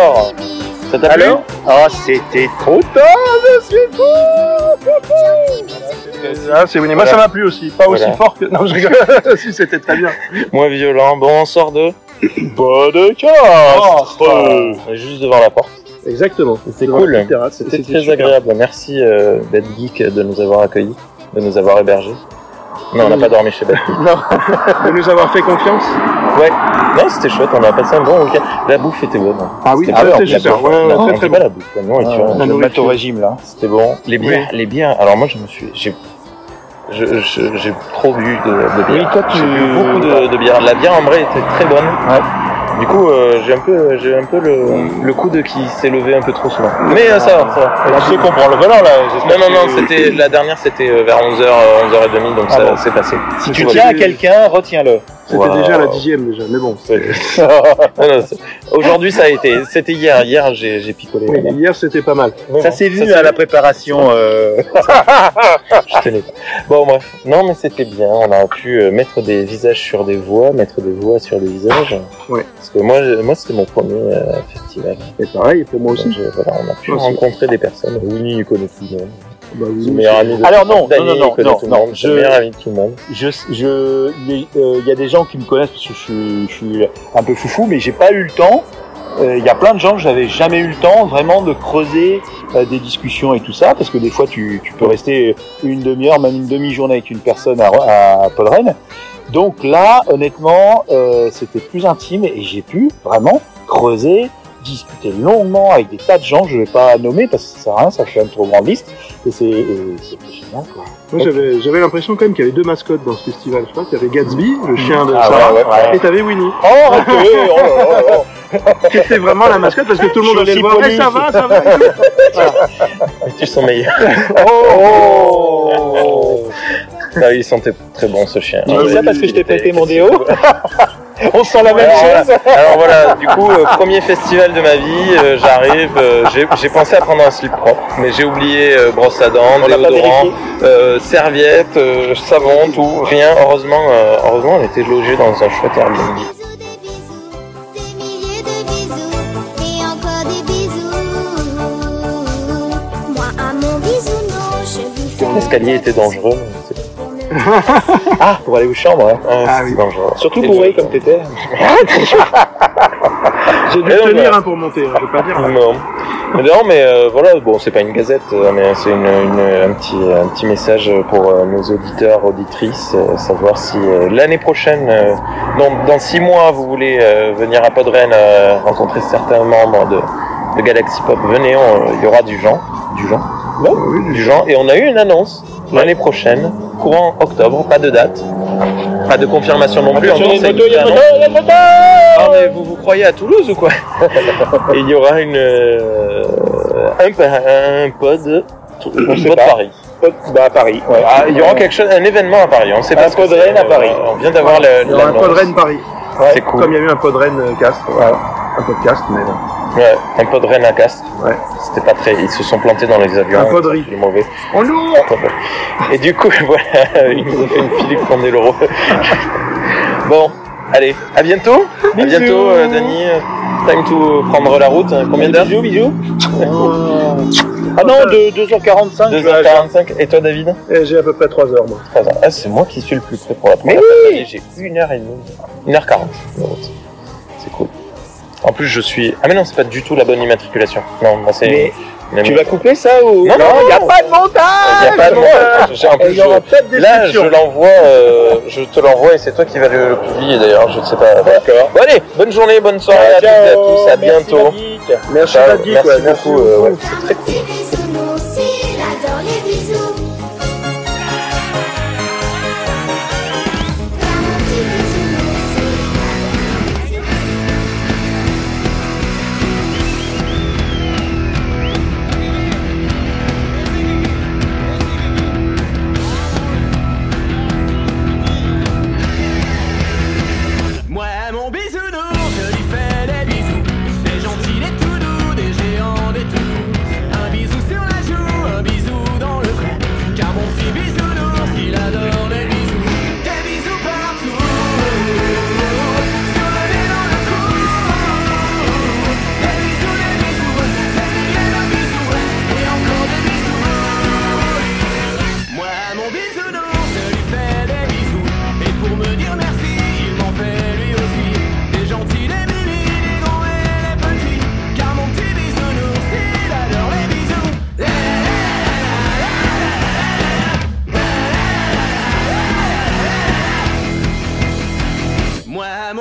Alors, ça t'a plu Ah, c'était trop tard, je suis fou Ah, c'est. Moi, ça m'a plu aussi. Pas aussi fort que. Non, je rigole. si, c'était très bien. Moins violent. Bon, on sort de. Pas de Oh, On est juste devant la porte. Exactement. C'était Devant cool. la petite terrasse. C'était C'était très super. agréable. Merci euh, Bad Geek de nous avoir accueillis, de nous avoir hébergés. Non, on n'a pas dormi chez Bad Geek. Non, de nous avoir fait confiance. Ouais. Non, c'était chouette. On a passé un bon week-end. La bouffe était bonne. Ah oui, C'était ah, la super. bouffe. Ouais, ouais, Non, très, pas la bouffe, la nourriture. La Je mettre au régime là. C'était bon. Les bières, les bières. Alors moi, je me suis, j'ai, je- je- j'ai trop bu de, de bière. Oui, toi, tu- J'ai bu beaucoup de, de bière. La bière en vrai était très bonne. Du coup, euh, j'ai un peu, j'ai un peu le, le coude qui s'est levé un peu trop souvent. Mais euh, ça va, ça va. Tu sais qu'on prend le volant là. Non, non, que- non, c'était la dernière, c'était euh, vers 11h, 11h30, donc Ah ça bon. c'est passé. Si tu tiens à quelqu'un, retiens-le. C'était Wow. déjà la dixième déjà, mais bon. Aujourd'hui, ça a été. C'était hier. Hier, j'ai, j'ai picolé. Oui, Hier, c'était pas mal. Ça s'est vu Ça à la préparation. euh, Je tenais pas. Bon, bref. Non, mais c'était bien. On a pu euh, mettre des visages sur des voix, mettre des voix sur des visages. Ouais. Parce que moi, je- moi c'était mon premier euh, festival. Et pareil, pour moi aussi. Donc, voilà, on a pu Moi aussi. rencontrer des personnes. Winnie, il connaît tout le monde. Bah, oui, Son oui. meilleur ami de Alors non, non, non, non, tout non, monde. je- Le meilleur ami de tout le monde. je, je, il y, a- euh, il y a des gens qui me connaissent parce que je, suis- je suis un peu foufou, mais j'ai pas eu le temps. Euh, Il y a plein de gens que j'avais jamais eu le temps vraiment de creuser euh, des discussions et tout ça, parce que des fois tu, tu peux rester une demi-heure, même une demi-journée avec une personne à, à Podren. Donc là, honnêtement, euh, c'était plus intime et j'ai pu vraiment creuser, discuter longuement avec des tas de gens. Je vais pas nommer parce que ça sert à rien, ça fait une trop grande liste. Et c'est c'était génial quoi. Moi, j'avais, j'avais l'impression quand même qu'il y avait deux mascottes dans ce festival. Je crois qu'il y avait Gatsby, le chien de Ah Sarah, ouais, ouais, ouais. et t'avais Winnie, Oh, arrêtez, oh là qui était vraiment la mascotte parce que tout le monde Je allait le voir. Eh, ça va, ça va. Mais tu sens meilleur. Oh Ah, il sentait très bon ce chien. Tu dis ça parce que je t'ai prêté mon déo? On sent la même Alors, chose voilà. Alors voilà, du coup, euh, premier festival de ma vie, euh, j'arrive, euh, j'ai- pensé à prendre un slip propre, mais j'ai oublié euh, brosse à dents, déodorant, euh, serviette, euh, savon, tout, rien. Heureusement, euh, heureusement, on était logé dans un chouette Airbnb. L'escalier était dangereux. Ah, pour aller aux chambres, hein. Ah c'était oui. dangereux. Surtout bourré comme t'étais. J'ai dû donc, tenir hein, pour monter, hein, je veux pas dire. Non. Mais non, mais euh, voilà, bon, c'est pas une gazette, euh, mais c'est une, une- un, petit, un petit message pour euh, nos auditeurs, auditrices, euh, savoir si euh, l'année prochaine, euh, dans, dans six mois, vous voulez euh, venir à Podren euh, rencontrer certains membres de, de Galaxy Pop, venez, il y aura du gens, du gens, du gens, et on a eu une annonce l'année prochaine, courant octobre, pas de date, pas de confirmation non plus. Attention, encore, c'est Ah, mais vous vous croyez à Toulouse ou quoi il y aura une euh, un, pod, pod pas. Paris. Bah à Paris, ouais. Ah, il y aura quelque chose, un événement à Paris. On sait pas Un Podren c'est, à euh, Paris. On vient d'avoir le. Il y aura un l'annonce. Podren Paris. C'est cool. Comme il y a eu un Podren euh, Cast. Voilà. Un podcast, mais. Ouais, un Podren à Castres. Ouais. C'était pas très. Ils se sont plantés dans les avions. Un Podri. C'est mauvais. On lourd Et du coup, voilà, il nous a fait une Philippe Candeloro. bon, allez, à bientôt. À Bisous. bientôt, euh, Dany. Time to prendre la route. Combien d'heures Bisous, bisous. Ah non, de 2h45. je vais à- 2h45. Et toi, David Eh, J'ai à peu près 3 heures, moi. Trois heures. Ah, c'est moi qui suis le plus près pour la première Mais oui. J'ai une heure et demie. Une heure quarante de route. C'est cool. En plus, je suis. Ah, mais non, c'est pas du tout la bonne immatriculation. Non, moi, c'est. Mais une- Tu vas couper ça ou Non, non, il n'y a pas de montage Il y a pas de montage. En plus, je- Là, je l'envoie, euh, je te l'envoie et c'est toi qui vas le, publier d'ailleurs, je ne sais pas. D'accord. Bon, allez, bonne journée, bonne soirée à toutes et à tous, à bientôt. Merci, merci ouais, beaucoup, euh, ouais, c'est très Des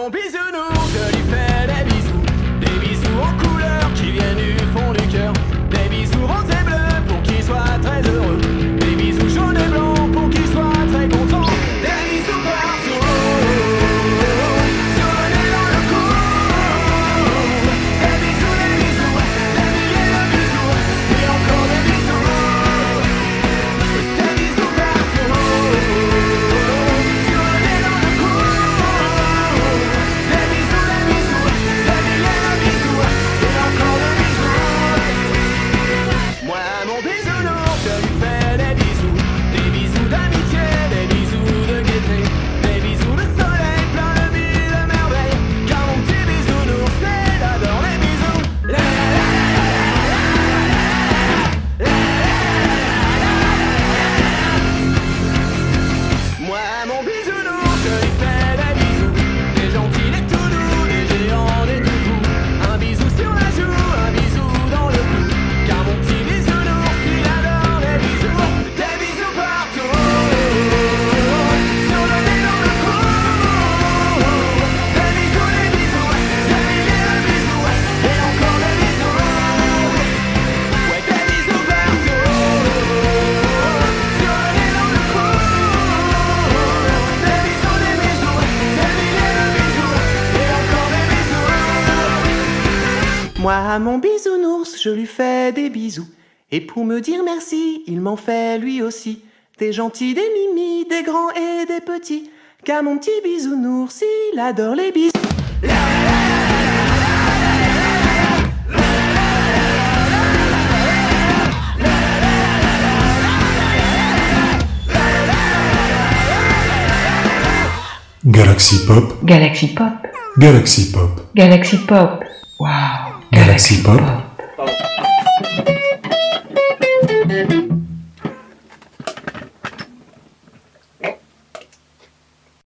闭嘴 Moi, à mon bisounours, je lui fais des bisous. Et pour me dire merci, il m'en fait lui aussi. Des gentils, des mimi, des grands et des petits. Car mon petit bisounours, il adore les bisous. Galaxy Pop. Galaxy Pop. Galaxy Pop. Galaxy Pop. Waouh Galaxy Pop.